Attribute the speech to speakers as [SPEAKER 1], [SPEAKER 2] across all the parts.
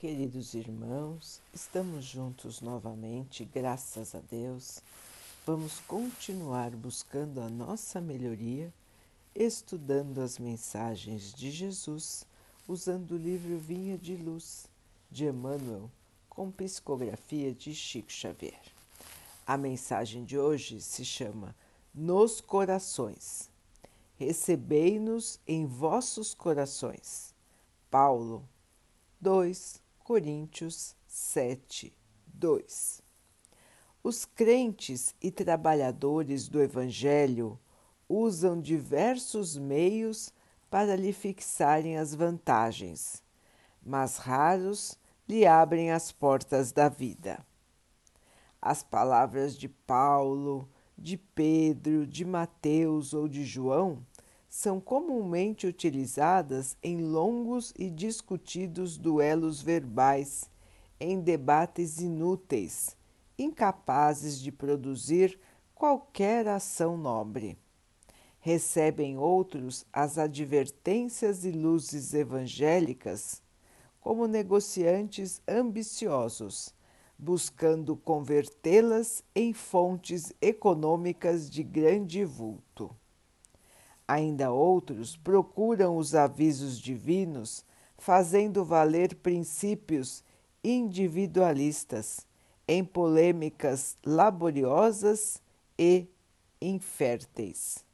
[SPEAKER 1] Queridos irmãos, estamos juntos novamente, graças a Deus. Vamos continuar buscando a nossa melhoria, estudando as mensagens de Jesus, usando o livro Vinha de Luz, de Emmanuel, com psicografia de Chico Xavier. A mensagem de hoje se chama Nos Corações. Recebei-nos em vossos corações. Paulo 2, Coríntios 7, 2. Os crentes e trabalhadores do Evangelho usam diversos meios para lhe fixarem as vantagens, mas raros lhe abrem as portas da vida. As palavras de Paulo, de Pedro, de Mateus ou de João são comumente utilizadas em longos e discutidos duelos verbais, em debates inúteis, incapazes de produzir qualquer ação nobre. Recebem outros as advertências e luzes evangélicas como negociantes ambiciosos, buscando convertê-las em fontes econômicas de grande vulto. Ainda outros procuram os avisos divinos, fazendo valer princípios individualistas em polêmicas laboriosas e inférteis.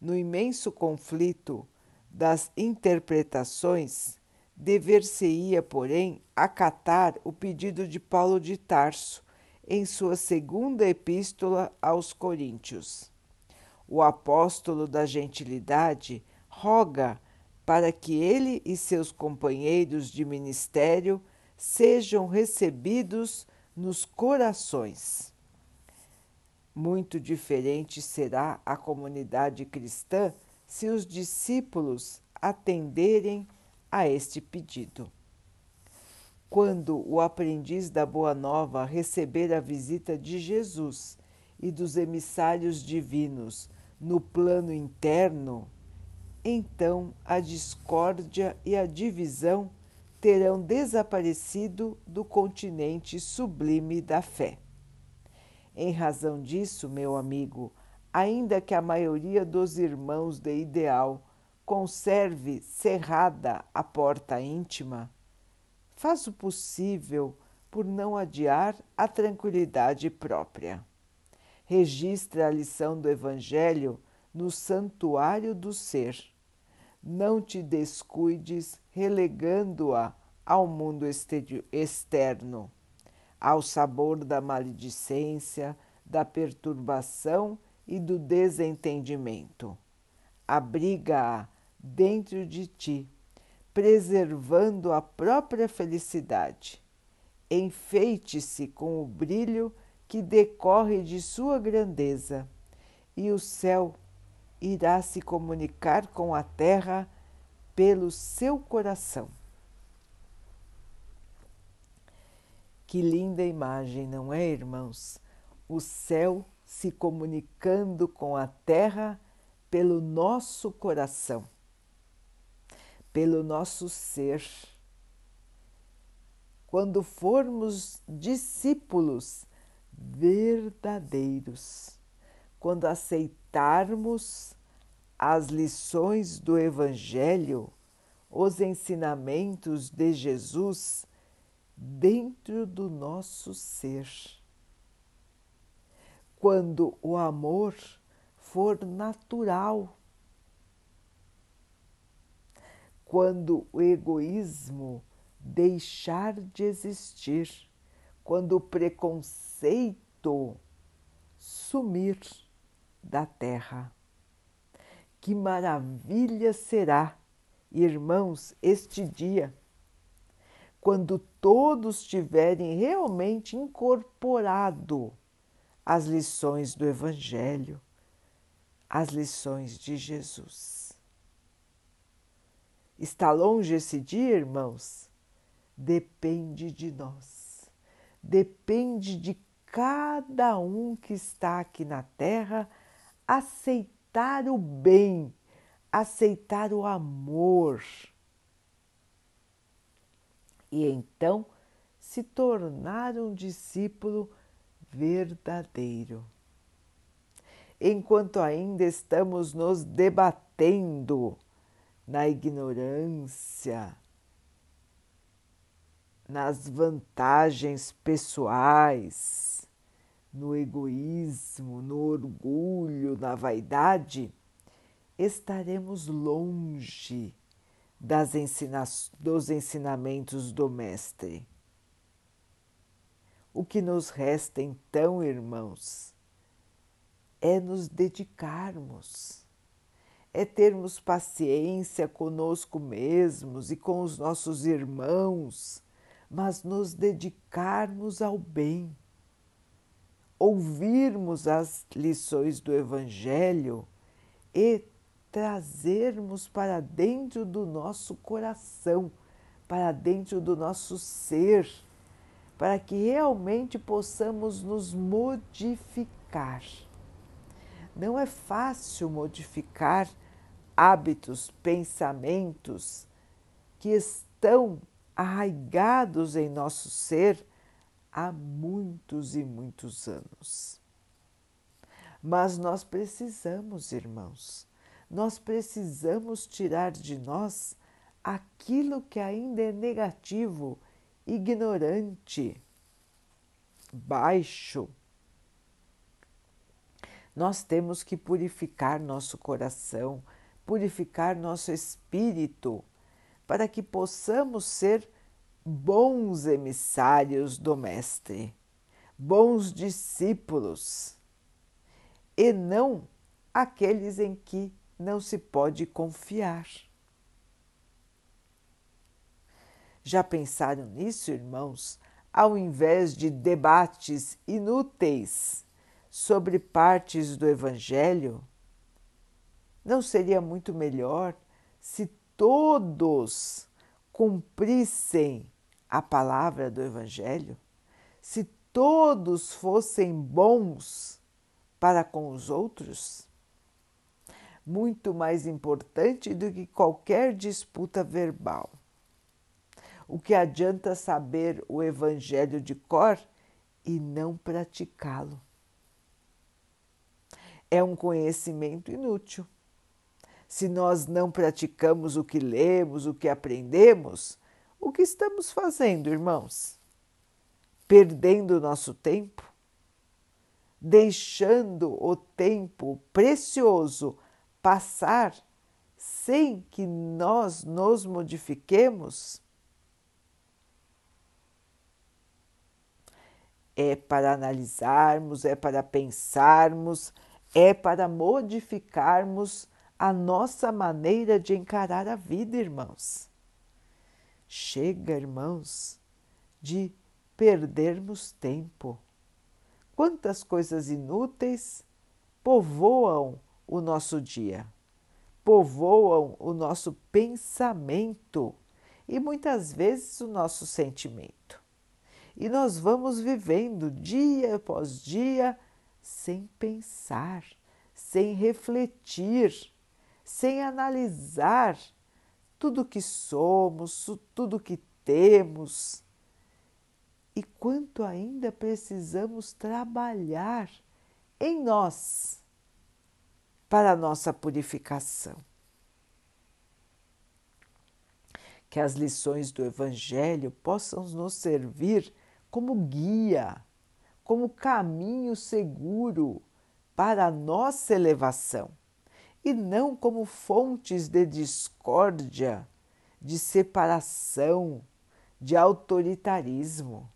[SPEAKER 1] No imenso conflito das interpretações, dever-se-ia, porém, acatar o pedido de Paulo de Tarso em sua segunda epístola aos Coríntios o apóstolo da gentilidade roga para que ele e seus companheiros de ministério sejam recebidos nos corações. Muito diferente será a comunidade cristã se os discípulos atenderem a este pedido. Quando o aprendiz da Boa Nova receber a visita de Jesus e dos emissários divinos no plano interno, então a discórdia e a divisão terão desaparecido do continente sublime da fé. Em razão disso, meu amigo, ainda que a maioria dos irmãos de ideal conserve cerrada a porta íntima, faz o possível por não adiar a tranquilidade própria registra a lição do Evangelho no santuário do ser. Não te descuides relegando-a ao mundo externo, ao sabor da maledicência, da perturbação e do desentendimento. Abriga-a dentro de ti, preservando a própria felicidade. Enfeite-se com o brilho que decorre de sua grandeza, e o céu irá se comunicar com a terra pelo seu coração. Que linda imagem, não é, irmãos? O céu se comunicando com a terra pelo nosso coração, pelo nosso ser. Quando formos discípulos verdadeiros. Quando aceitarmos as lições do Evangelho, os ensinamentos de Jesus dentro do nosso ser. Quando o amor for natural, quando o egoísmo deixar de existir, quando o preconceito sumir da terra. Que maravilha será, irmãos, este dia, quando todos tiverem realmente incorporado as lições do Evangelho, as lições de Jesus. Está longe esse dia, irmãos? Depende de nós depende de cada um que está aqui na Terra aceitar o bem, aceitar o amor e então se tornar um discípulo verdadeiro. Enquanto ainda estamos nos debatendo na ignorância, nas vantagens pessoais, no egoísmo, no orgulho, na vaidade, estaremos longe das ensina dos ensinamentos do Mestre. O que nos resta então, irmãos, é nos dedicarmos, é termos paciência conosco mesmos e com os nossos irmãos, mas nos dedicarmos ao bem, ouvirmos as lições do Evangelho e trazermos para dentro do nosso coração, para dentro do nosso ser, para que realmente possamos nos modificar. Não é fácil modificar hábitos, pensamentos que estão arraigados em nosso ser há muitos e muitos anos. Mas nós precisamos, irmãos, nós precisamos tirar de nós aquilo que ainda é negativo, ignorante, baixo. Nós temos que purificar nosso coração, purificar nosso espírito, para que possamos ser bons emissários do Mestre, bons discípulos, e não aqueles em que não se pode confiar. Já pensaram nisso, irmãos? Ao invés de debates inúteis sobre partes do Evangelho, não seria muito melhor se todos cumprissem a palavra do Evangelho? Se todos fossem bons para com os outros? muito mais importante do que qualquer disputa verbal. O que adianta saber o Evangelho de cor e não praticá-lo? É um conhecimento inútil. Se nós não praticamos o que lemos, o que aprendemos, o que estamos fazendo, irmãos? Perdendo o nosso tempo? Deixando o tempo precioso passar sem que nós nos modifiquemos? É para analisarmos, é para pensarmos, é para modificarmos a nossa maneira de encarar a vida, irmãos. Chega, irmãos, de perdermos tempo. Quantas coisas inúteis povoam o nosso dia, povoam o nosso pensamento e muitas vezes o nosso sentimento. E nós vamos vivendo dia após dia sem pensar, sem refletir, sem analisar tudo que somos, tudo que temos e quanto ainda precisamos trabalhar em nós para a nossa purificação. Que as lições do Evangelho possam nos servir como guia, como caminho seguro para a nossa elevação e não como fontes de discórdia, de separação, de autoritarismo.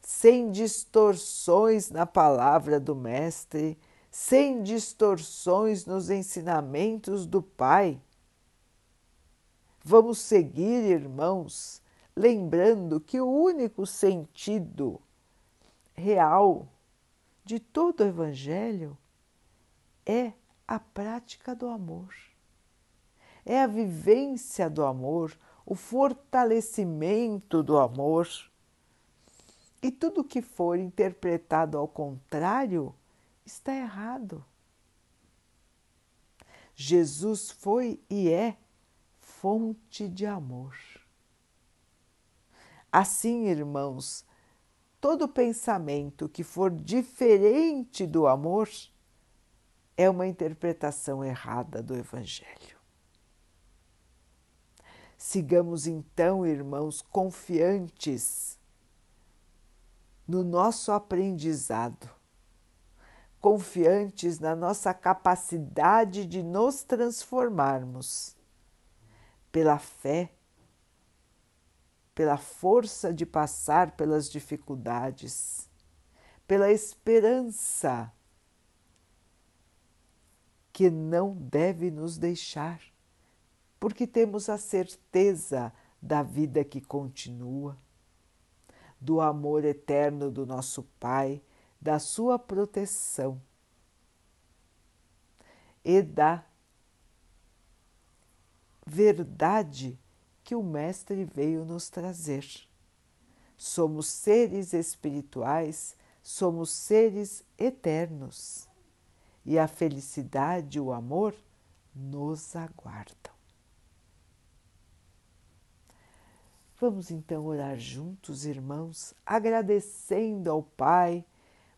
[SPEAKER 1] Sem distorções na palavra do Mestre sem distorções nos ensinamentos do Pai. Vamos seguir, irmãos, lembrando que o único sentido real de todo o Evangelho é a prática do amor, é a vivência do amor, o fortalecimento do amor. E tudo que for interpretado ao contrário está errado. Jesus foi e é fonte de amor. Assim, irmãos, todo pensamento que for diferente do amor é uma interpretação errada do Evangelho. Sigamos então, irmãos, confiantes no nosso aprendizado, confiantes na nossa capacidade de nos transformarmos pela fé, pela força de passar pelas dificuldades, pela esperança que não deve nos deixar, porque temos a certeza da vida que continua, do amor eterno do nosso Pai, da sua proteção e da verdade que o Mestre veio nos trazer. Somos seres espirituais, somos seres eternos e a felicidade e o amor nos aguardam. Vamos então orar juntos, irmãos, agradecendo ao Pai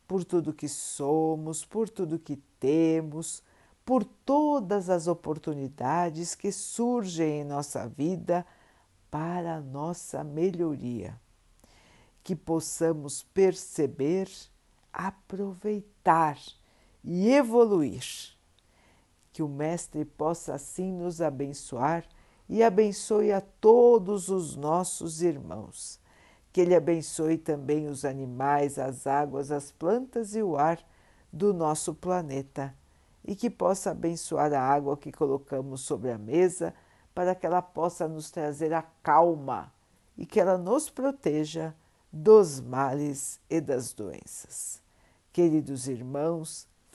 [SPEAKER 1] por tudo que somos, por tudo que temos, por todas as oportunidades que surgem em nossa vida para a nossa melhoria. Que possamos perceber, aproveitar e evoluir. Que o Mestre possa assim nos abençoar e abençoe a todos os nossos irmãos. Que Ele abençoe também os animais, as águas, as plantas e o ar do nosso planeta e que possa abençoar a água que colocamos sobre a mesa para que ela possa nos trazer a calma e que ela nos proteja dos males e das doenças. Queridos irmãos,